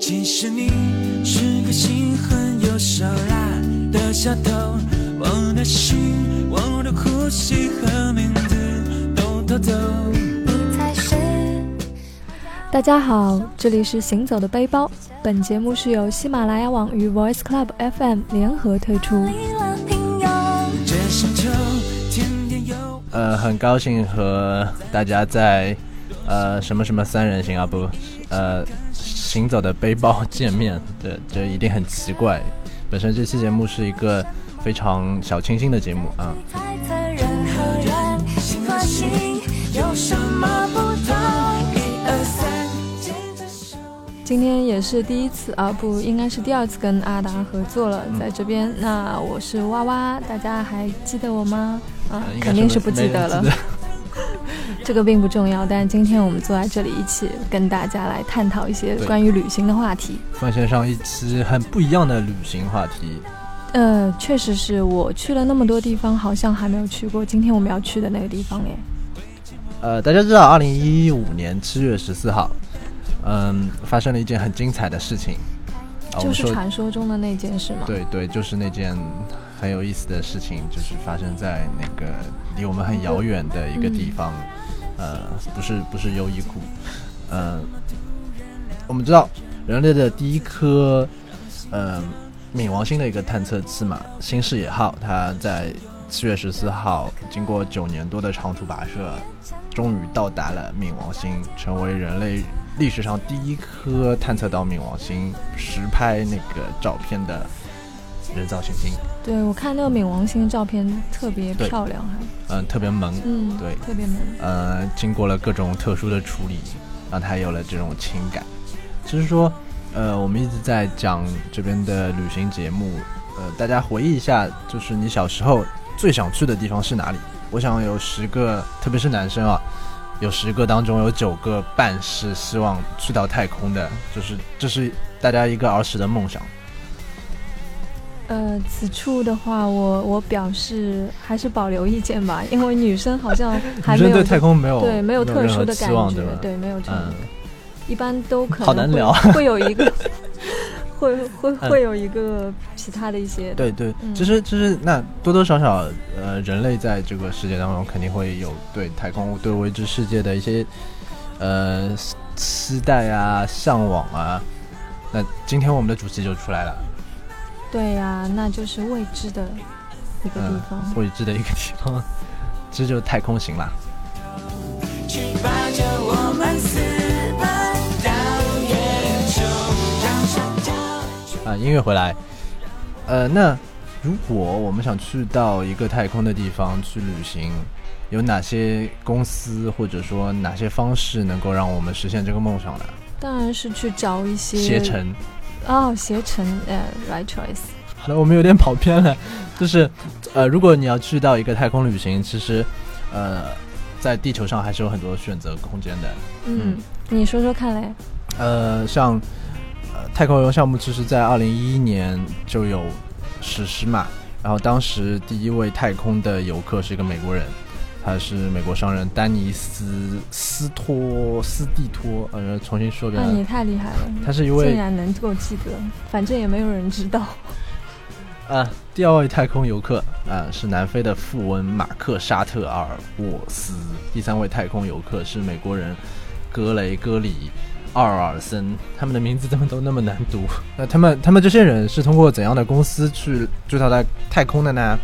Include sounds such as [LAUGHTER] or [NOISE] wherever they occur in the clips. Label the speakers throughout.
Speaker 1: 其实你是个心狠又手辣的小偷，我的心，我的呼吸和名字都偷走。
Speaker 2: 你才是？
Speaker 3: 大家好，这里是行走的背包。本节目是由喜马拉雅网与 Voice Club FM 联合推出。
Speaker 4: 呃，很高兴和大家在呃什么什么三人行啊不，呃行走的背包见面，[LAUGHS] 这这一定很奇怪。本身这期节目是一个非常小清新的节目啊，
Speaker 2: 猜测人和人心和心有什么不同？
Speaker 1: 一二三，牵着手。
Speaker 3: 今天也是第一次啊，不应该是第二次跟阿达合作了，在这边。那我是哇哇，大家还记得我吗？啊肯定是不记得了。这个并不重要，但今天我们坐在这里一起跟大家来探讨一些关于旅行的话题。
Speaker 4: 奉献上一期很不一样的旅行话题。
Speaker 3: 呃，确实是我去了那么多地方，好像还没有去过今天我们要去的那个地方耶。
Speaker 4: 呃，大家知道，二零一五年七月十四号，嗯，发生了一件很精彩的事情。啊，
Speaker 3: 就是传说中的那件事吗？
Speaker 4: 对对，就是那件很有意思的事情，就是发生在那个离我们很遥远的一个地方，呃，不是不是优衣库，呃，我们知道人类的第一颗，呃，冥王星的一个探测器嘛，新视野号，它在七月十四号经过九年多的长途跋涉，终于到达了冥王星，成为人类历史上第一颗探测到冥王星、实拍那个照片的人造行星。
Speaker 3: 对，我看那个冥王星的照片特别漂亮，还
Speaker 4: 嗯、特别萌，
Speaker 3: 嗯，
Speaker 4: 对
Speaker 3: 特别萌。
Speaker 4: 呃，经过了各种特殊的处理，让它有了这种情感。就是说，呃，我们一直在讲这边的旅行节目，呃，大家回忆一下，就是你小时候最想去的地方是哪里？我想有十个，特别是男生啊，有十个当中有九个半是希望去到太空的，就是这是大家一个儿时的梦想。
Speaker 3: 呃，此处的话，我我表示还是保留意见吧，因为女生好像还没有
Speaker 4: 对太空没有
Speaker 3: 对没有特殊的感觉
Speaker 4: 对，
Speaker 3: 对，没有这种，
Speaker 4: 嗯，
Speaker 3: 一般都可能会
Speaker 4: 好难聊。[LAUGHS]
Speaker 3: 会有一个 [LAUGHS] 会会
Speaker 4: 嗯。
Speaker 3: 会有一个其他的一些
Speaker 4: 对对，
Speaker 3: 嗯。
Speaker 4: 其实就是那多多少少，呃，人类在这个世界当中肯定会有对太空、对未知世界的一些呃期待啊、向往啊。那今天我们的主题就出来了，
Speaker 3: 对呀、那就是未知的一个地
Speaker 4: 嗯
Speaker 3: 方。，
Speaker 4: 未知的一个地方，[LAUGHS] 这就是太空行啦。
Speaker 1: 去吧，就我们私奔到月球，让山脚。
Speaker 4: 啊，音乐回来，呃，那如果我们想去到一个太空的地方去旅行，有哪些公司或者说哪些方式能够让我们实现这个梦想呢？
Speaker 3: 当然是去找一些
Speaker 4: 携程。
Speaker 3: 哦，携程，呃，right choice。
Speaker 4: 好了，我们有点跑偏了，就是，呃，如果你要去到一个太空旅行，其实，呃，在地球上还是有很多选择空间的。
Speaker 3: 嗯，你说说看嘞。
Speaker 4: 呃，像，呃，太空游项目，其实在二零一一年就有实施嘛。然后当时第一位太空的游客是一个美国人，他是美国商人丹尼斯斯托斯蒂托，呃，重新说一遍，
Speaker 3: 那你太厉害了，
Speaker 4: 他是一位
Speaker 3: 竟然能够记得，反正也没有人知道。[LAUGHS]
Speaker 4: 啊，第二位太空游客啊是南非的富翁马克沙特阿尔沃斯，第三位太空游客是美国人格雷戈里奥尔森，他们的名字怎么都那么难读？[LAUGHS] 那他们他们这些人是通过怎样的公司去追到在太空的呢？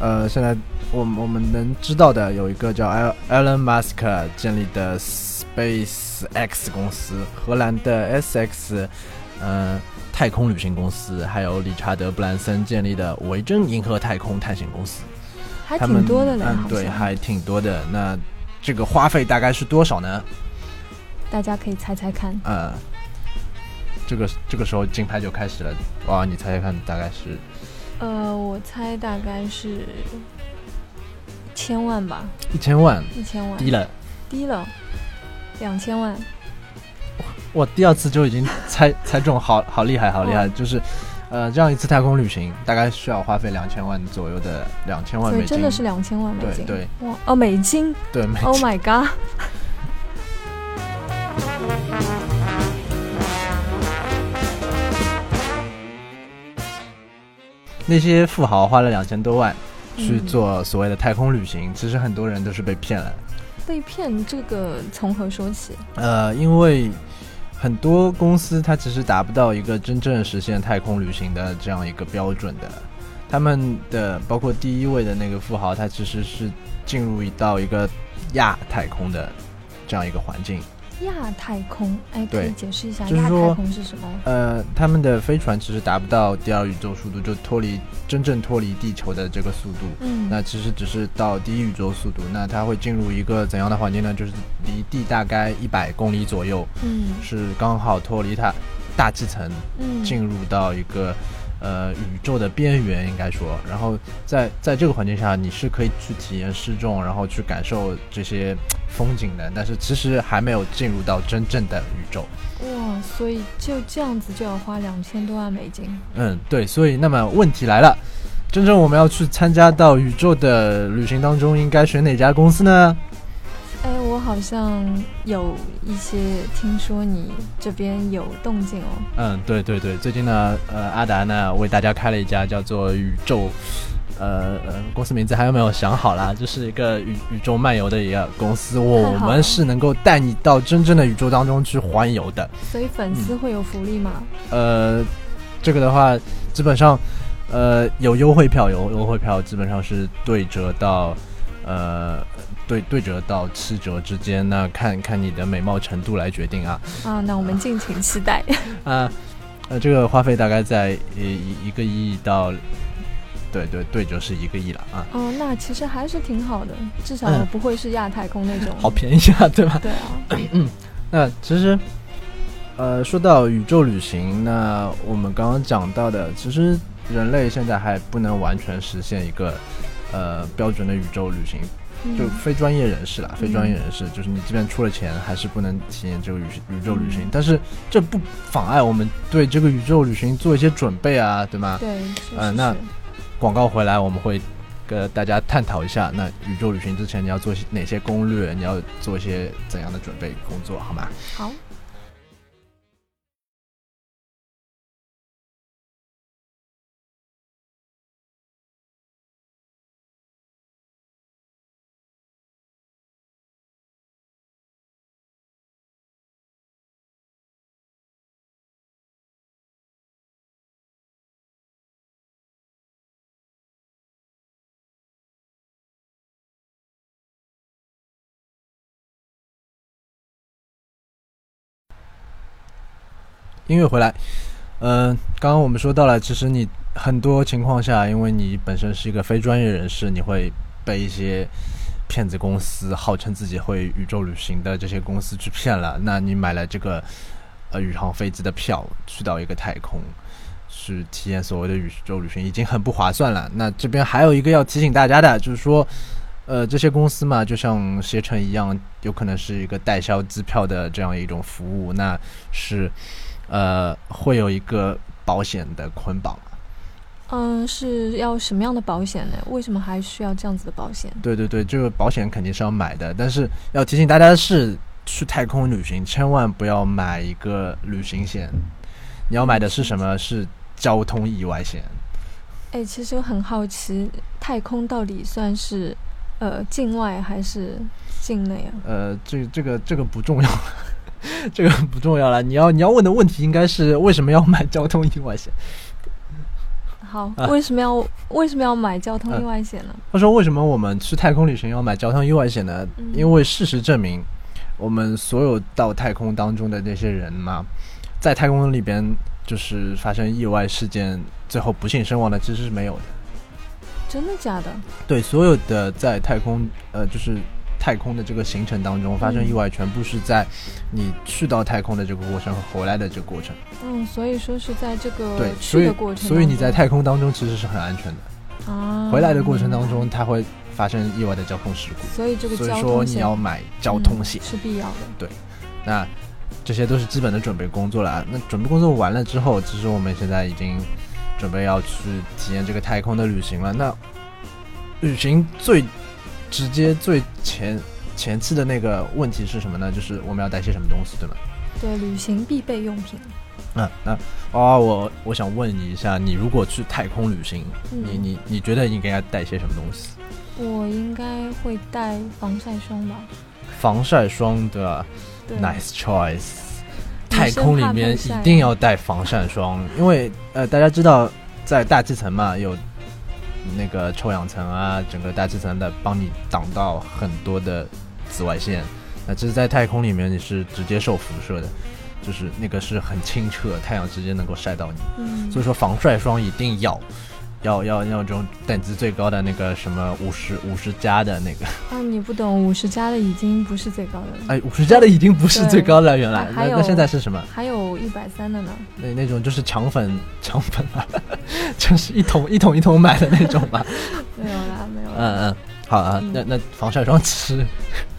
Speaker 4: 呃，现在我们我们能知道的有一个叫 El Elon Musk 建立的 Space X 公司，荷兰的 SX，呃，太空旅行公司，还有理查德布兰森建立的维珍银河太空探险公司，
Speaker 3: 还挺多的嘞，
Speaker 4: 嗯，对，还挺多的。那这个花费大概是多少呢？
Speaker 3: 大家可以猜猜看。
Speaker 4: 呃，这个这个时候竞拍就开始了，哇，你猜猜看，大概是
Speaker 3: 呃，我猜大概是千万吧，
Speaker 4: 一千万，
Speaker 3: 一千万，
Speaker 4: 低了，
Speaker 3: 低了，两千万。
Speaker 4: 我第二次就已经猜猜中，好好厉害，好厉害！就是，呃，这样一次太空旅行大概需要花费两千万左右的两千万美金，
Speaker 3: 真的是两千万美金。
Speaker 4: 对对，
Speaker 3: 哇哦，美金，
Speaker 4: 对
Speaker 3: ，Oh my [LAUGHS] god，
Speaker 4: 那些富豪花了两千多万。去
Speaker 3: 嗯
Speaker 4: 做所谓的太空旅行，其实很多人都是被骗了。
Speaker 3: 被骗这个从何说起？
Speaker 4: 呃，因为很多公司它其实达不到一个真正实现太空旅行的这样一个标准的。他们的包括第一位的那个富豪，他其实是进入一到一个亚太空的这样一个环境。
Speaker 3: 亚太空，哎，可
Speaker 4: 对
Speaker 3: 以解释一下亚太空是什么？
Speaker 4: 呃，他们的飞船其实达不到第二宇宙速度，就脱离真正脱离地球的这个速度。
Speaker 3: 嗯，
Speaker 4: 那其实只是到第一宇宙速度，那它会进入一个怎样的环境呢？就是离地大概一百公里左右，
Speaker 3: 嗯
Speaker 4: 是刚好脱离它大气层，
Speaker 3: 嗯，
Speaker 4: 进入到一个呃宇宙的边缘，应该说，然后在在这个环境下，你是可以去体验失重，然后去感受这些风景的，但是其实还没有进入到真正的宇宙。
Speaker 3: 哇，所以就这样子就要花两千多万美金。
Speaker 4: 嗯，对，所以那么问题来了，真正我们要去参加到宇宙的旅行当中，应该选哪家公司呢？
Speaker 3: 哎，我好像有一些听说你这边有动静哦。
Speaker 4: 嗯，对对对，最近呢，呃，阿达呢为大家开了一家叫做宇宙，呃呃，公司名字还有没有想好啦？就是一个宇宇宙漫游的一个公司，我们是能够带你到真正的宇宙当中去环游的。
Speaker 3: 所以粉丝会有福利吗？
Speaker 4: 呃，这个的话，基本上，呃，有优惠票，有优惠票，基本上是对折到，呃，对对折到七折之间，那看看你的美貌程度来决定啊。
Speaker 3: 啊，那我们敬请期待。[LAUGHS]
Speaker 4: 啊，呃，这个花费大概在一一一个亿到，对对对就是一个亿了啊，
Speaker 3: 哦，那其实还是挺好的，至少
Speaker 4: 嗯
Speaker 3: 不会是亚太空那种。
Speaker 4: 好便宜啊，对吧？
Speaker 3: 对啊，嗯
Speaker 4: 那其实，呃，说到宇宙旅行，那我们刚刚讲到的，其实人类现在还不能完全实现一个呃标准的宇宙旅行，就
Speaker 3: 嗯
Speaker 4: 非专业人士啦，非专业
Speaker 3: 嗯
Speaker 4: 人士，就是你即便出了钱，还是不能体验这个宇宇宙旅行。
Speaker 3: 嗯
Speaker 4: 但是这不妨碍我们对这个宇宙旅行做一些准备啊，对吗？
Speaker 3: 对，是是
Speaker 4: 呃那广告回来，我们会跟大家探讨一下，那宇宙旅行之前你要做哪些攻略，你要做一些怎样的准备工作，好吗？
Speaker 3: 好。
Speaker 4: 音乐回来，嗯、刚刚我们说到了，其实你很多情况下，因为你本身是一个非专业人士，你会被一些骗子公司号称自己会宇宙旅行的这些公司去骗了。那你买了这个呃宇航飞机的票，去到一个太空。去体验所谓的宇宙旅行已经很不划算了。那这边还有一个要提醒大家的，就是说，呃，这些公司嘛，就像携程一样，有可能是一个代销机票的这样一种服务，那是呃会有一个保险的捆绑。
Speaker 3: 嗯，是要什么样的保险呢？为什么还需要这样子的保险？
Speaker 4: 对对对，这个保险肯定是要买的，但是要提醒大家的是，去太空旅行千万不要买一个旅行险，你要买的是什么？是交通意外险。
Speaker 3: 哎，其实我很好奇，太空到底算是呃境外还是境内啊？
Speaker 4: 呃，这这个这个不重要，[LAUGHS] 这个不重要了。你要你要问的问题应该是为什么要买交通意外险？[LAUGHS]
Speaker 3: 好，
Speaker 4: 啊
Speaker 3: 为什么要为什么要买交通
Speaker 4: 啊
Speaker 3: 意外险呢？
Speaker 4: 他说为什么我们去太空旅行要买交通意外险呢？
Speaker 3: 嗯
Speaker 4: 因为事实证明，我们所有到太空当中的那些人嘛，在太空里边就是发生意外事件，最后不幸身亡的其实是没有的。
Speaker 3: 真的假的？
Speaker 4: 对，所有的在太空呃就是太空的这个行程当中发生意外，全部是在你去到太空的这个过程和回来的这个过程。
Speaker 3: 嗯，所以说是在这个
Speaker 4: 对，所以
Speaker 3: 去的过程
Speaker 4: 所以你在太空当中其实是很安全的，
Speaker 3: 啊
Speaker 4: 回来的过程当中它会发生意外的交通事故，
Speaker 3: 所以这个
Speaker 4: 所以说你要买交通险
Speaker 3: 嗯。是必要的。
Speaker 4: 对那这些都是基本的准备工作了啊。那准备工作完了之后，其实我们现在已经准备要去体验这个太空的旅行了。那旅行最直接、最前前期的那个问题是什么呢？就是我们要带些什么东西，对吗？
Speaker 3: 对，旅行必备用品。
Speaker 4: 那那啊，我我想问你一下，你如果去太空旅行，
Speaker 3: 嗯
Speaker 4: 你你你觉得应该带些什么东西？
Speaker 3: 我应该会带防晒霜吧？
Speaker 4: 防晒霜的
Speaker 3: 对
Speaker 4: nice choice。太空里面一定要带防晒霜，因为呃，大家知道在大气层嘛，有那个臭氧层啊，整个大气层的帮你挡到很多的紫外线。那这是在太空里面你是直接受辐射的，就是那个是很清澈，太阳直接能够晒到你。
Speaker 3: 嗯
Speaker 4: 所以说防晒霜一定要。要要要这种等级最高的那个什么五十五十加的那个，
Speaker 3: 啊，你不懂，五十加的已经不是最高的了，
Speaker 4: 哎，五十加的已经不是最高了，原来那那现在是什么？
Speaker 3: 还有一百三的呢。
Speaker 4: 那那种就是抢粉抢粉嘛，就是一桶一桶一桶买的那种吧。[LAUGHS]
Speaker 3: 没有啦，没有啦。
Speaker 4: 嗯嗯，好啊，
Speaker 3: 嗯
Speaker 4: 那那防晒霜其实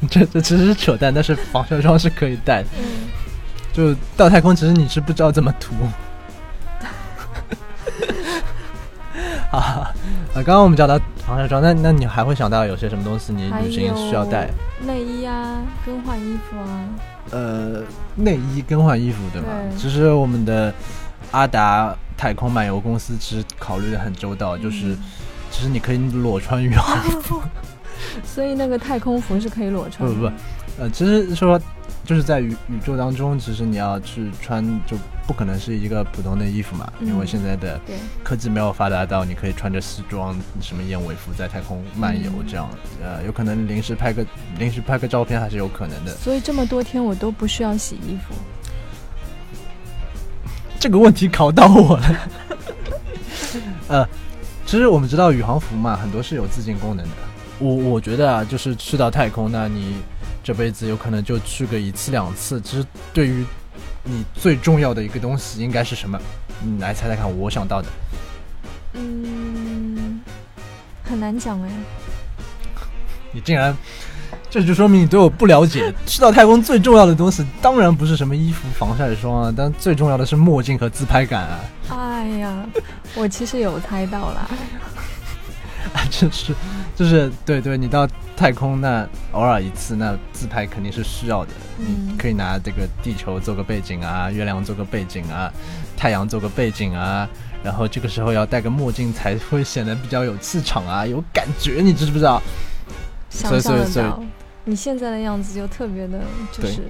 Speaker 4: 这这其实是扯淡，但是防晒霜是可以带的。
Speaker 3: 嗯，
Speaker 4: 就到太空，其实你是不知道怎么涂。[LAUGHS] 啊，呃，刚刚我们讲到防晒霜，那那你还会想到有些什么东西你旅行需要带？
Speaker 3: 内衣啊，更换衣服啊。
Speaker 4: 呃，内衣更换衣服，对吗？
Speaker 3: 对
Speaker 4: 其实我们的阿达太空漫游公司其实考虑的很周到，就是
Speaker 3: 嗯
Speaker 4: 其实你可以裸穿羽绒服，[LAUGHS] [LAUGHS]
Speaker 3: 所以那个太空服是可以裸穿的。
Speaker 4: 不不不，呃，其实说就是在宇宇宙当中，其实你要去穿就不可能是一个普通的衣服嘛，
Speaker 3: 嗯
Speaker 4: 因为现在的，科技没有发达到你可以穿着西装、什么燕尾服在太空漫游
Speaker 3: 嗯
Speaker 4: 这样，呃，有可能临时拍个临时拍个照片还是有可能的。
Speaker 3: 所以这么多天我都不需要洗衣服。[LAUGHS]
Speaker 4: 这个问题考到我了。[LAUGHS] 呃，其实我们知道宇航服嘛，很多是有自净功能的。我我觉得啊，就是去到太空，那你这辈子有可能就去个一次两次。其实对于你最重要的一个东西应该是什么？你来猜猜看，我想到的。
Speaker 3: 嗯，很难讲哎。[LAUGHS]
Speaker 4: 你竟然，这就说明你对我不了解。[LAUGHS] 去到太空最重要的东西，当然不是什么衣服、防晒霜啊，但最重要的是墨镜和自拍杆啊。
Speaker 3: 哎呀，我其实有猜到啦。
Speaker 4: 啊，[LAUGHS] 就是就是对对，你到太空那偶尔一次，那自拍肯定是需要的。
Speaker 3: 嗯
Speaker 4: 你可以拿这个地球做个背景啊，月亮做个背景啊，太阳做个背景啊，然后这个时候要戴个墨镜才会显得比较有气场啊，有感觉，你知不知道？所以
Speaker 3: 想象得
Speaker 4: 所以
Speaker 3: 到，你现在的样子就特别的，就是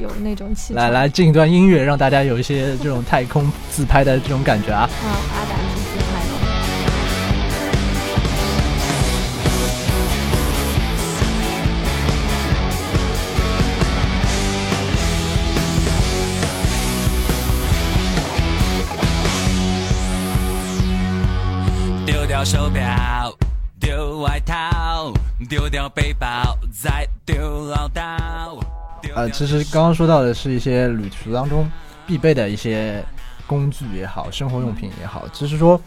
Speaker 3: 有那种气场。
Speaker 4: 来来，进一段音乐，让大家有一些这种太空自拍的这种感觉啊。
Speaker 3: 好，阿达
Speaker 1: 手表，丢外套，丢掉背包，再丢唠叨。丢
Speaker 4: 呃，其实刚刚说到的是一些旅途当中必备的一些工具也好，生活用品也好。只是说，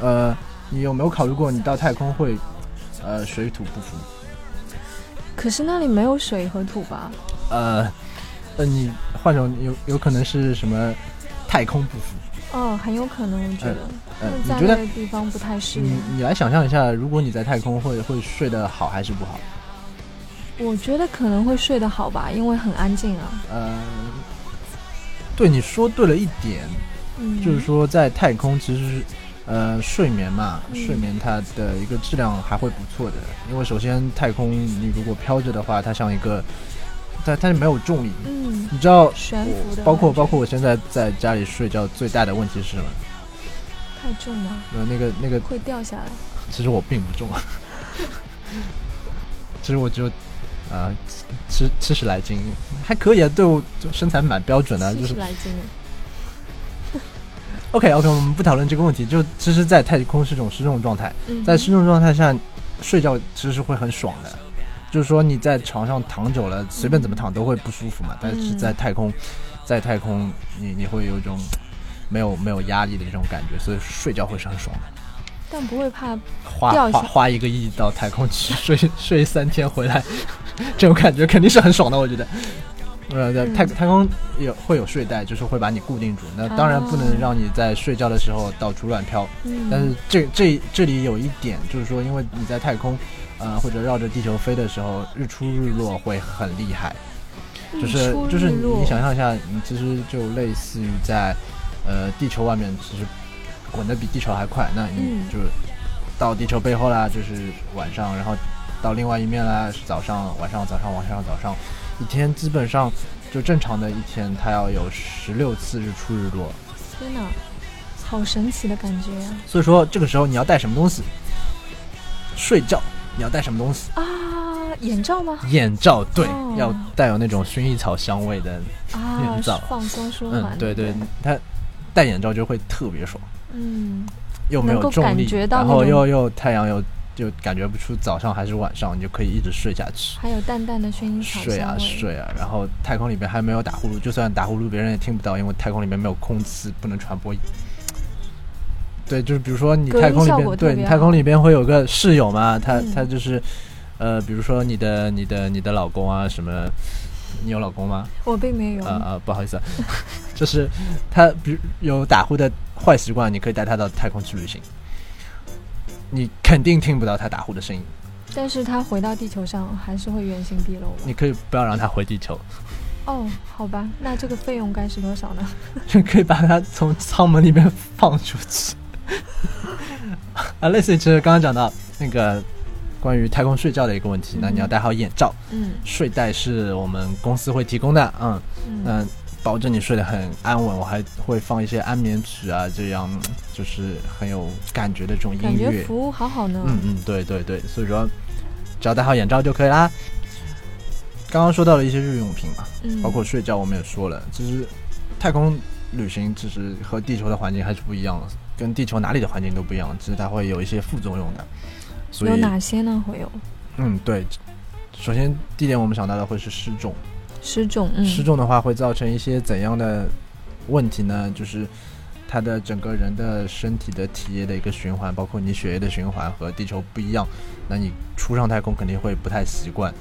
Speaker 4: 呃，你有没有考虑过，你到太空会，呃，水土不服？
Speaker 3: 可是那里没有水和土吧？
Speaker 4: 呃，呃，你换种有有可能是什么太空不服？
Speaker 3: 哦，很有可能，我觉得。
Speaker 4: 你觉得
Speaker 3: 那个地方不太适
Speaker 4: 你
Speaker 3: 应。
Speaker 4: 你来想象一下，如果你在太空会会睡得好还是不好？
Speaker 3: 我觉得可能会睡得好吧，因为很安静啊。
Speaker 4: 呃，对，你说对了一点，
Speaker 3: 嗯，
Speaker 4: 就是说在太空其实是，呃，睡眠嘛，
Speaker 3: 嗯
Speaker 4: 睡眠它的一个质量还会不错的，因为首先太空你如果飘着的话，它像一个，它它是没有重力。
Speaker 3: 嗯，
Speaker 4: 你知道
Speaker 3: 悬浮的
Speaker 4: 包括包括我现在在家里睡觉最大的问题是什么？
Speaker 3: 太重了，
Speaker 4: 呃，那个那个，
Speaker 3: 会掉下来。
Speaker 4: 其实我并不重，[LAUGHS] 其实我只有，呃，七七十来斤，还可以啊，对我就身材蛮标准的，啊就是
Speaker 3: 七十来斤。[LAUGHS]
Speaker 4: OK OK，我们不讨论这个问题，就其实，在太空是一种失重状态，
Speaker 3: 嗯，
Speaker 4: 在失重状态下睡觉其实是会很爽的，就是说你在床上躺久了，随便怎么躺都会不舒服嘛，但是在太空，在太空你你会有一种没有没有压力的这种感觉，所以睡觉会是很爽的。
Speaker 3: 但不会怕
Speaker 4: 花花花一个亿到太空去睡 [LAUGHS] 睡三天回来，这种感觉肯定是很爽的，我觉得。呃，对
Speaker 3: 嗯
Speaker 4: 太太空有会有睡袋，就是会把你固定住。那当然不能
Speaker 3: 哦
Speaker 4: 让你在睡觉的时候到处乱飘。
Speaker 3: 嗯，
Speaker 4: 但是这这这里有一点，就是说，因为你在太空，呃，或者绕着地球飞的时候，日出日落会很厉害。就是就是你想象一下，你其实就类似于在呃地球外面其实滚得比地球还快，那你
Speaker 3: 嗯
Speaker 4: 就到地球背后啦，就是晚上，然后到另外一面啦是早上，晚上早上晚上早上，一天基本上就正常的一天，它要有十六次日出日落。
Speaker 3: 天哪，好神奇的感觉呀、
Speaker 4: 所以说这个时候你要带什么东西？睡觉你要带什么东西？
Speaker 3: 啊！眼罩吗？
Speaker 4: 眼罩，对，
Speaker 3: 哦
Speaker 4: 要带有那种薰衣草香味的。
Speaker 3: 啊
Speaker 4: 眼罩，
Speaker 3: 放松舒缓、
Speaker 4: 嗯，对对
Speaker 3: 不，
Speaker 4: 它戴眼罩就会特别爽，
Speaker 3: 嗯，
Speaker 4: 又没有重力，
Speaker 3: 觉到
Speaker 4: 然后又又太阳又就感觉不出早上还是晚上，你就可以一直睡下去。
Speaker 3: 还有淡淡的薰衣草
Speaker 4: 睡啊睡啊，然后太空里边还没有打呼噜，就算打呼噜别人也听不到，因为太空里面没有空气，不能传播。对，就是比如说你太空里边，对你太空里边会有个室友嘛，他
Speaker 3: 嗯
Speaker 4: 他就是，呃，比如说你的你的你的老公啊什么，你有老公吗？
Speaker 3: 我并没有。
Speaker 4: 啊啊，不好意思啊，[LAUGHS] 就是他比如有打呼的坏习惯，你可以带他到太空去旅行，你肯定听不到他打呼的声音。
Speaker 3: 但是他回到地球上还是会原形毕露？
Speaker 4: 你可以不要让他回地球，
Speaker 3: 哦，好吧，那这个费用该是多少呢？[LAUGHS]
Speaker 4: 就可以把他从舱门里面放出去。[LAUGHS] 啊，类似于其实刚刚讲到那个关于太空睡觉的一个问题，那你要戴好眼罩，
Speaker 3: 嗯
Speaker 4: 睡袋是我们公司会提供的，嗯，
Speaker 3: 嗯，
Speaker 4: 那保证你睡得很安稳。我还会放一些安眠曲啊，这样嗯就是很有感觉的这种音乐。
Speaker 3: 觉服务好好呢。
Speaker 4: 嗯嗯，对对对，所以说只要戴好眼罩就可以啦。刚刚说到了一些日用品嘛，
Speaker 3: 嗯，
Speaker 4: 包括睡觉，我们也说了，其实太空旅行其实和地球的环境还是不一样的，跟地球哪里的环境都不一样，其实它会有一些副作用的。所以，
Speaker 3: 有哪些呢？会有
Speaker 4: 嗯，对，首先第一点我们想到的会是失重，
Speaker 3: 失重，嗯，
Speaker 4: 失重的话会造成一些怎样的问题呢？就是它的整个人的身体的体液的一个循环，包括你血液的循环和地球不一样，那你出上太空肯定会不太习惯。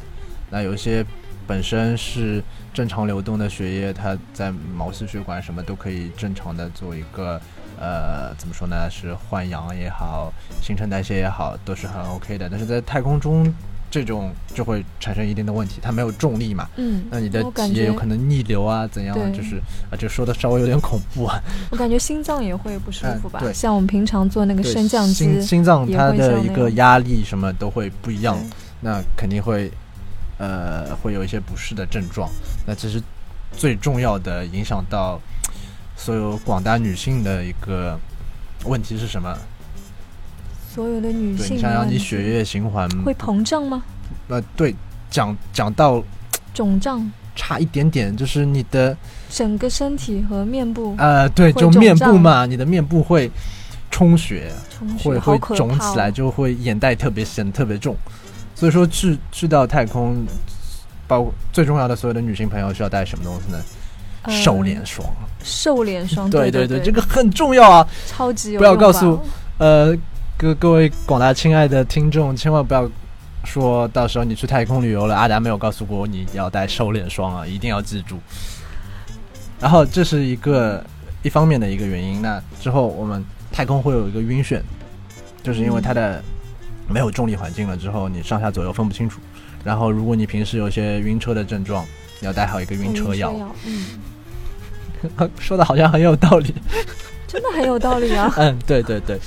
Speaker 4: 那有一些本身是正常流动的血液，它在毛细血管什么都可以正常的做一个呃怎么说呢？是换氧也好，新陈代谢也好，都是很 OK 的。但是在太空中，这种就会产生一定的问题，它没有重力嘛，
Speaker 3: 嗯，
Speaker 4: 那你的
Speaker 3: 我感
Speaker 4: 体液有可能逆流啊，怎样就是啊，就说的稍微有点恐怖啊。[LAUGHS]
Speaker 3: 我感觉心脏也会不舒服吧？
Speaker 4: 嗯对
Speaker 3: 像我们平常做那个升降机
Speaker 4: 心，心脏它的一个压力什么都会不一样，那肯定会呃会有一些不适的症状。那其实最重要的影响到所有广大女性的一个问题是什么？
Speaker 3: 所有的女性
Speaker 4: 你想想你血液循环
Speaker 3: 会膨胀吗？
Speaker 4: 呃对讲讲到
Speaker 3: 肿胀，
Speaker 4: 差一点点，就是你的
Speaker 3: 整个身体和面部
Speaker 4: 呃对，就面部嘛，你的面部会充血。
Speaker 3: 充血，
Speaker 4: 会会肿起来，
Speaker 3: 哦
Speaker 4: 就会眼袋特别显得特别重。所以说去去到太空，包括最重要的所有的女性朋友需要带什么东西呢？
Speaker 3: 呃
Speaker 4: 瘦脸霜。
Speaker 3: 瘦脸霜，
Speaker 4: 对
Speaker 3: 对
Speaker 4: 对，这个很重要啊！
Speaker 3: 超级有
Speaker 4: 不要告诉呃，各各位广大亲爱的听众，千万不要说到时候你去太空旅游了，阿达没有告诉过你要带瘦脸霜啊，一定要记住。然后这是一个一方面的一个原因。那之后我们太空会有一个晕眩，就是因为它的没有重力环境了之后，你上下左右分不清楚。然后如果你平时有些晕车的症状，你要带好一个晕车药。
Speaker 3: 嗯，[LAUGHS]
Speaker 4: 说的好像很有道理。[LAUGHS]
Speaker 3: 真的很有道理啊。
Speaker 4: 嗯，对对对，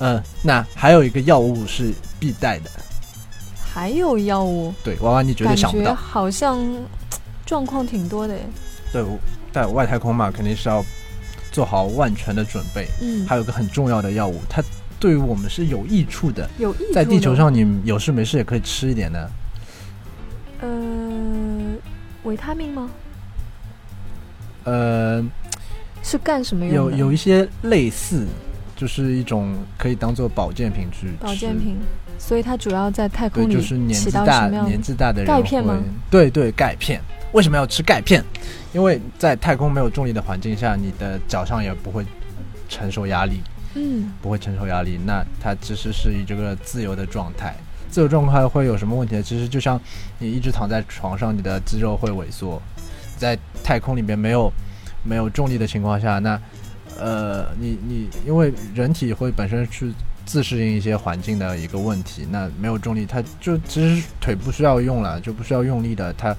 Speaker 4: 嗯，那还有一个药物是必带的。
Speaker 3: 还有药物，
Speaker 4: 对，娃娃你绝对想不到。
Speaker 3: 好像状况挺多的耶。
Speaker 4: 对，在外太空嘛，肯定是要做好万全的准备。
Speaker 3: 嗯，
Speaker 4: 还有个很重要的药物，它对于我们是有益处的。
Speaker 3: 有益
Speaker 4: 在地球上，你有事没事也可以吃一点的。
Speaker 3: 呃，维他命吗？
Speaker 4: 呃，
Speaker 3: 是干什么用的？
Speaker 4: 有有一些类似，就是一种可以当做保健品去。
Speaker 3: 保健品，所以它主要在太，空里
Speaker 4: 就是年纪大年纪大的人
Speaker 3: 钙片吗？
Speaker 4: 对对，钙片。为什么要吃钙片？因为在太空没有重力的环境下，你的脚上也不会承受压力，
Speaker 3: 嗯，
Speaker 4: 不会承受压力。那它其实是以这个自由的状态。自由状态会有什么问题呢？其实就像你一直躺在床上，你的肌肉会萎缩。在太空里面没有没有重力的情况下，那呃，你你因为人体会本身去自适应一些环境的一个问题，那没有重力，它就其实腿不需要用了，就不需要用力的，它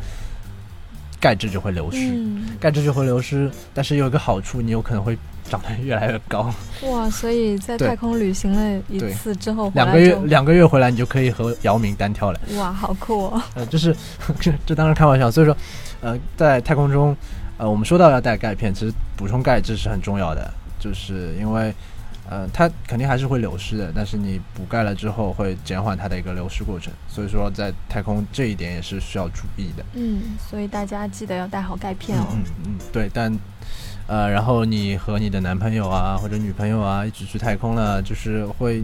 Speaker 4: 钙质就会流失，
Speaker 3: 嗯，
Speaker 4: 钙质就会流失。但是有一个好处，你有可能会长得越来越高。
Speaker 3: 哇，所以在太空旅行了一次之后，
Speaker 4: 两个月两个月回来，你就可以和姚明单挑了。
Speaker 3: 哇，好酷哦！
Speaker 4: 呃，就是这 [LAUGHS] 这当然开玩笑。所以说，呃，在太空中，呃，我们说到要带钙片，其实补充钙质是很重要的，就是因为，呃，它肯定还是会流失的，但是你补钙了之后，会减缓它的一个流失过程。所以说，在太空这一点也是需要注意的。
Speaker 3: 嗯，所以大家记得要带好钙片哦。
Speaker 4: 嗯嗯，对，但。呃，然后你和你的男朋友啊或者女朋友啊一起去太空了，就是会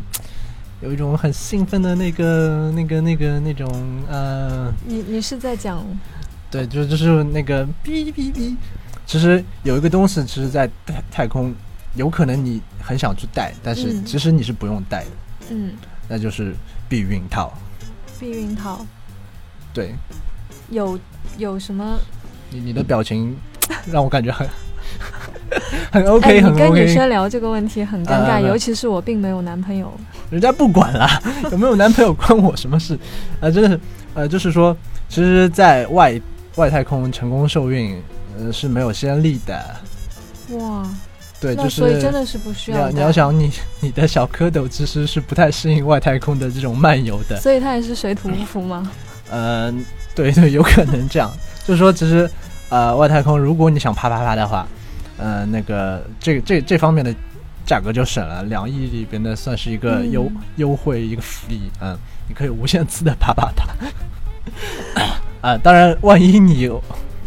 Speaker 4: 有一种很兴奋的那个、那个、那个那种呃，
Speaker 3: 你你是在讲
Speaker 4: 对，就就是那个哔哔哔。其实有一个东西，其实，在太太空，有可能你很想去戴，但是
Speaker 3: 嗯
Speaker 4: 其实你是不用戴的，
Speaker 3: 嗯
Speaker 4: 那就是避孕套。
Speaker 3: 避孕套
Speaker 4: 对
Speaker 3: 有有什么？
Speaker 4: 你你的表情让我感觉很 [LAUGHS] 很 OK，
Speaker 3: 哎，
Speaker 4: 很
Speaker 3: 你跟女。生聊这个问题很尴尬，
Speaker 4: 呃
Speaker 3: 尤其是我并没有男朋友。
Speaker 4: 人家不管啦，[LAUGHS] 有没有男朋友关我什么事？呃，真的是，呃，就是说，其实，在外外太空成功受孕，呃，是没有先例的。
Speaker 3: 哇，
Speaker 4: 对，
Speaker 3: 那
Speaker 4: 就是
Speaker 3: 所以真的是不需
Speaker 4: 你要你要想你你的小蝌蚪其实是不太适应外太空的这种漫游的。
Speaker 3: 所以它也是水土不服吗？
Speaker 4: 嗯、[LAUGHS] 对对，有可能这样。就是说，其实呃，外太空如果你想啪啪啪的话，呃，那个这这这方面的价格就省了，两亿里边的算是一个
Speaker 3: 嗯
Speaker 4: 优、优惠一个福利。嗯，你可以无限次的啪啪啪。[COUGHS] 啊，当然，万一你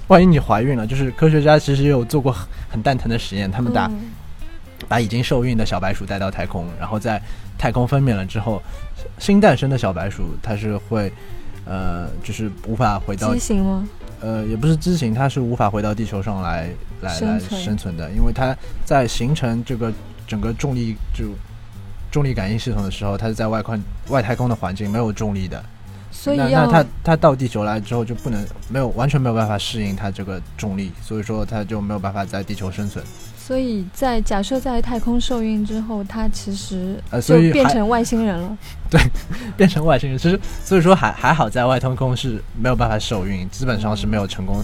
Speaker 4: 万一你怀孕了，就是科学家其实也有做过很很蛋疼的实验，他们打、
Speaker 3: 嗯。
Speaker 4: 把已经受孕的小白鼠带到太空，然后在太空分娩了之后，新诞生的小白鼠它是会，呃，就是无法回到
Speaker 3: 畸形吗？
Speaker 4: 呃，也不是畸形，它是无法回到地球上来来来
Speaker 3: 生存
Speaker 4: 的，因为它在形成这个整个重力就重力感应系统的时候，它是在外宽外太空的环境没有重力的，
Speaker 3: 所以那
Speaker 4: 他他到地球来之后就不能没有完全没有办法适应他这个重力，所以说他就没有办法在地球生存。
Speaker 3: 所以在假设在太空受孕之后，他其实
Speaker 4: 呃
Speaker 3: 就
Speaker 4: 所以
Speaker 3: 变成外星人了。[LAUGHS]
Speaker 4: 对变成外星人。其实所以说还还好，在外太空是没有办法受孕，基本上是没有成功。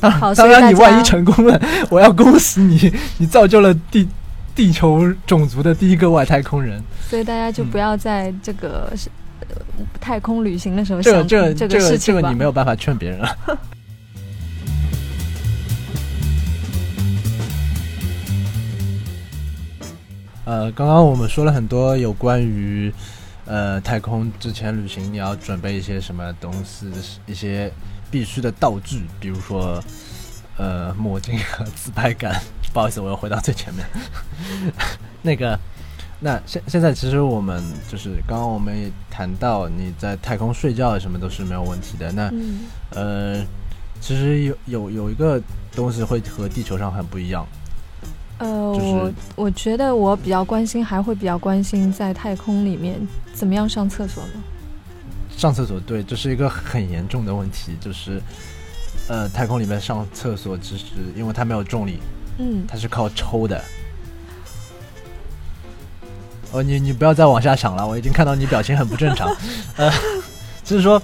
Speaker 4: 当然，你万一成功了，[LAUGHS] 我要恭喜你，你造就了地地球种族的第一个外太空人。
Speaker 3: 所以大家就
Speaker 4: 嗯
Speaker 3: 不要在这个太空旅行的时候
Speaker 4: 这个
Speaker 3: 这
Speaker 4: 这个这个这。个你没有办法劝别人了。[LAUGHS] 呃，刚刚我们说了很多有关于呃太空之前旅行你要准备一些什么东西，一些必须的道具，比如说呃墨镜和自拍杆。[LAUGHS] 不好意思，我又回到最前面。[LAUGHS] 那个，那现现在其实我们就是刚刚我们也谈到，你在太空睡觉什么都是没有问题的。那
Speaker 3: 嗯，
Speaker 4: 呃，其实有有有一个东西会和地球上很不一样，
Speaker 3: 呃，
Speaker 4: 就是
Speaker 3: 我我觉得我比较关心，还会比较关心在太空里面怎么样上厕所呢？
Speaker 4: 上厕所，对，这是一个很严重的问题，就是呃，太空里面上厕所，其实因为它没有重力，
Speaker 3: 嗯，
Speaker 4: 它是靠抽的。哦，你你不要再往下想了，我已经看到你表情很不正常。[LAUGHS] 呃，就是说，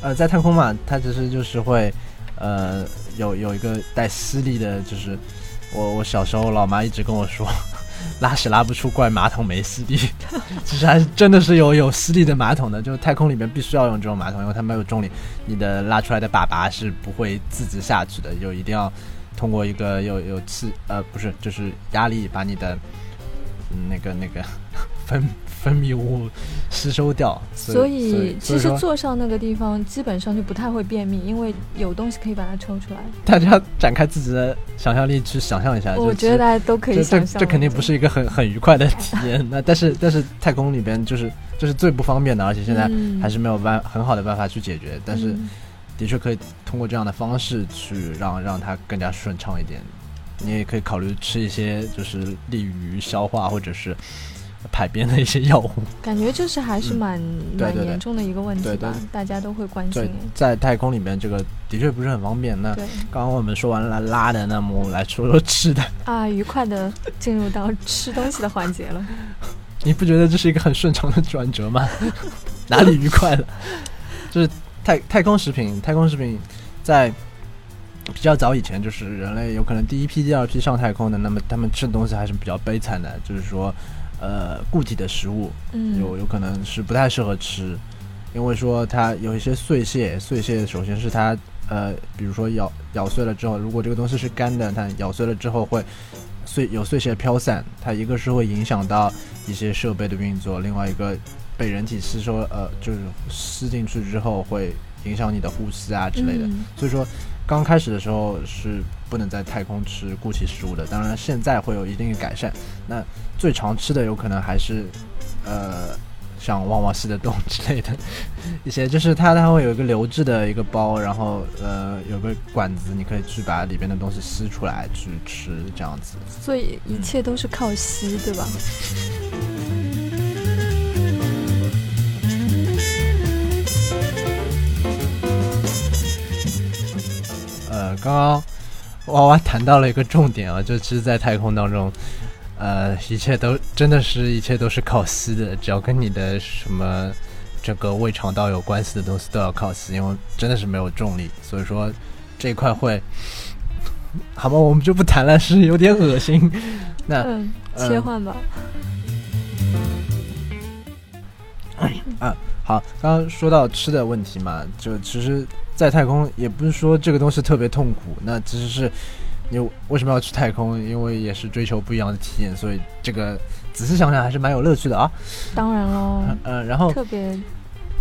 Speaker 4: 呃，在太空嘛，它其实就是会，呃，有有一个带吸力的，就是我我小时候老妈一直跟我说，拉屎拉不出怪马桶没吸力，[LAUGHS] 其实还是真的是有有吸力的马桶的，就是太空里面必须要用这种马桶，因为它没有重力，你的拉出来的粑粑是不会自己下去的，就一定要通过一个有有气呃不是就是压力把你的嗯那个那个分分泌物吸收掉，
Speaker 3: 所
Speaker 4: 以
Speaker 3: 以其实坐上那个地方基本上就不太会便秘，因为有东西可以把它抽出来。
Speaker 4: 大家展开自己的想象力去想象一下，
Speaker 3: 我觉得大家都可以想象。
Speaker 4: 这肯定不是一个很很愉快的体验。那但是但是太空里边就是就是最不方便的，而且现在
Speaker 3: 嗯
Speaker 4: 还是没有办很好的办法去解决。但是
Speaker 3: 嗯
Speaker 4: 的确可以通过这样的方式去让让它更加顺畅一点。你也可以考虑吃一些就是利于消化或者是排便的一些药物。
Speaker 3: 感觉就是还是
Speaker 4: 嗯
Speaker 3: 蛮、蛮严重的一个问题吧，大家都会关心
Speaker 4: 在太空里面这个的确不是很方便。那刚刚我们说完了拉的，那么我们来说说吃的。
Speaker 3: 啊，愉快的进入到吃东西的环节了。[LAUGHS]
Speaker 4: 你不觉得这是一个很顺畅的转折吗？[LAUGHS] 哪里愉快了？就是太太空食品，太空食品在比较早以前，就是人类有可能第一批、第二批上太空的，那么他们吃的东西还是比较悲惨的，就是说，呃，固体的食物
Speaker 3: 嗯，
Speaker 4: 有有可能是不太适合吃，因为说它有一些碎屑，碎屑首先是它呃，比如说咬咬碎了之后，如果这个东西是干的，它咬碎了之后会碎有碎屑飘散，它一个是会影响到一些设备的运作，另外一个被人体吸收呃就是吸进去之后会影响你的呼吸啊之类的，
Speaker 3: 嗯
Speaker 4: 所以说。刚开始的时候是不能在太空吃固体食物的，当然现在会有一定的改善。那最常吃的有可能还是，呃，像旺旺吸的洞之类的 [LAUGHS] 一些，就是它它会有一个流质的一个包，然后呃有个管子，你可以去把里边的东西吸出来去吃，这样子。
Speaker 3: 所以一切都是靠吸，对吧？
Speaker 4: 刚刚娃娃谈到了一个重点啊，就其实，在太空当中，呃，一切都真的是一切都是靠吸的，只要跟你的什么这个胃肠道有关系的东西都要靠吸，因为真的是没有重力，所以说这一块会，[LAUGHS] 好吧，我们就不谈了，是有点恶心。那
Speaker 3: 嗯，
Speaker 4: 嗯
Speaker 3: 切换吧。
Speaker 4: 好，刚刚说到吃的问题嘛，就其实，在太空也不是说这个东西特别痛苦，那其实是你为什么要去太空？因为也是追求不一样的体验，所以这个仔细想想还是蛮有乐趣的啊。
Speaker 3: 当然喽，
Speaker 4: 呃，然后
Speaker 3: 特别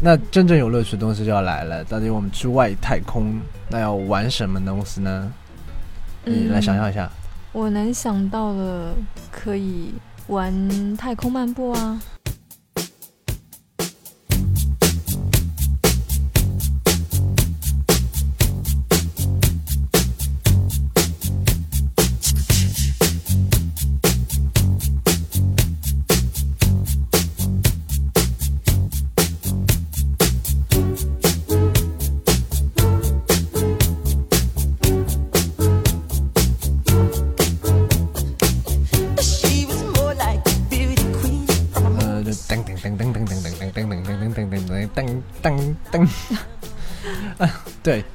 Speaker 4: 那真正有乐趣的东西就要来了，到底我们去外太空那要玩什么东西呢？你来想象一下。
Speaker 3: 我能想到的可以玩太空漫步啊，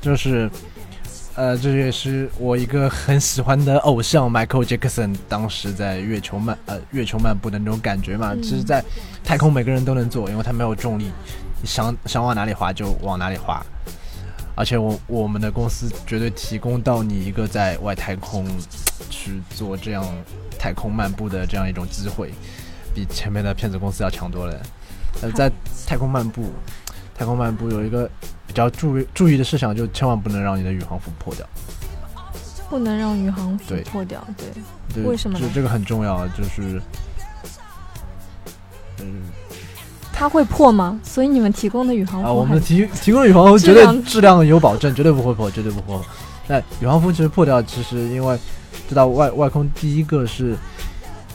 Speaker 4: 就是，呃，这也是我一个很喜欢的偶像 Michael Jackson 当时在月球漫呃月球漫步的那种感觉嘛。
Speaker 3: 嗯
Speaker 4: 其实，在太空每个人都能做，因为它没有重力，你想想往哪里滑就往哪里滑。而且我我们的公司绝对提供到你一个在外太空去做这样太空漫步的这样一种机会，比前面的骗子公司要强多了。呃，在太空漫步，太空漫步有一个比较注意注意的事项，就千万不能让你的宇航服破掉。
Speaker 3: 不能让宇航服破掉。对，
Speaker 4: 对，
Speaker 3: 为什么呢
Speaker 4: 这这个很重要，就是，嗯
Speaker 3: 它会破吗？所以你们提供的宇航服
Speaker 4: 啊，我们提提供的宇航服绝对质量有保证，绝对不会破，绝对不会破。那宇航服其实破掉，其实因为知道外外空第一个是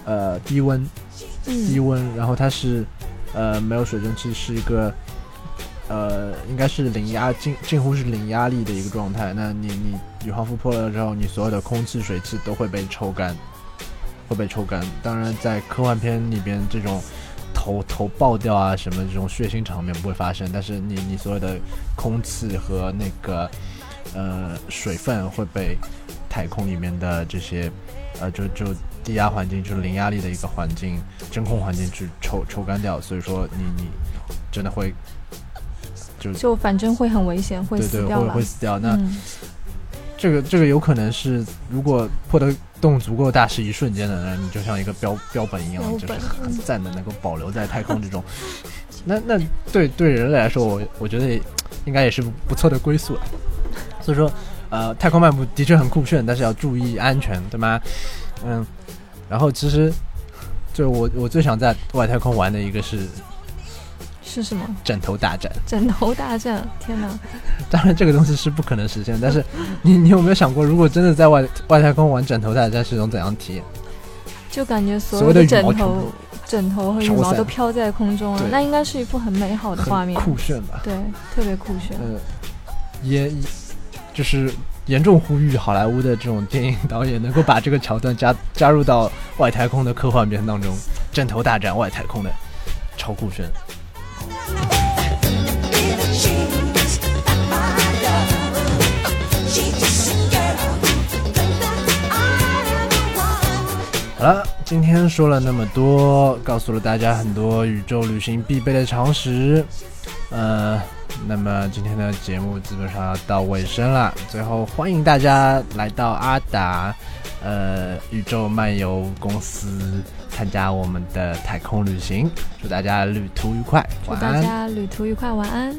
Speaker 4: 呃低温，低
Speaker 3: 嗯
Speaker 4: 温，然后它是呃没有水蒸气，是一个呃应该是零压近近乎是零压力的一个状态。那你你宇航服破了之后，你所有的空气、水汽都会被抽干，会被抽干。当然，在科幻片里边，这种头头爆掉啊什么这种血腥场面不会发生，但是你你所有的空气和那个呃水分会被太空里面的这些呃就就低压环境，就是零压力的一个环境，真空环境去抽抽干掉，所以说你你真的会就
Speaker 3: 就反正会很危险，会
Speaker 4: 对对会
Speaker 3: 死掉吧
Speaker 4: 会死掉。那、
Speaker 3: 嗯
Speaker 4: 这个这个有可能是如果破的洞足够大，是一瞬间的，那你就像一个标标本一样，就是很很赞的，能够保留在太空之中。那那对对人类来说，我我觉得也应该也是不错的归宿了。所以说，呃，太空漫步的确很酷炫，但是要注意安全，对吗？嗯，然后其实就我我最想在外太空玩的一个是
Speaker 3: 是什么？
Speaker 4: 枕头大战。
Speaker 3: 枕头大战！天哪，[LAUGHS]
Speaker 4: 当然，这个东西是不可能实现。但是你，你有没有想过，如果真的在外外太空玩枕头大战是一种怎样体验？
Speaker 3: 就感觉所
Speaker 4: 所有的
Speaker 3: 枕头枕头和羽毛都飘在空中了，那应该是一幅很美好的画面。
Speaker 4: 酷炫吧？
Speaker 3: 对，特别酷炫。
Speaker 4: 呃，也就是严重呼吁好莱坞的这种电影导演能够把这个桥段加加入到外太空的科幻片当中，枕头大战外太空的超酷炫。好了，今天说了那么多，告诉了大家很多宇宙旅行必备的常识。呃，那么今天的节目基本上要到尾声了。最后，欢迎大家来到阿达呃宇宙漫游公司参加我们的太空旅行。祝大家旅途愉快，
Speaker 3: 祝
Speaker 4: 晚安。
Speaker 3: 大家旅途愉快，晚安。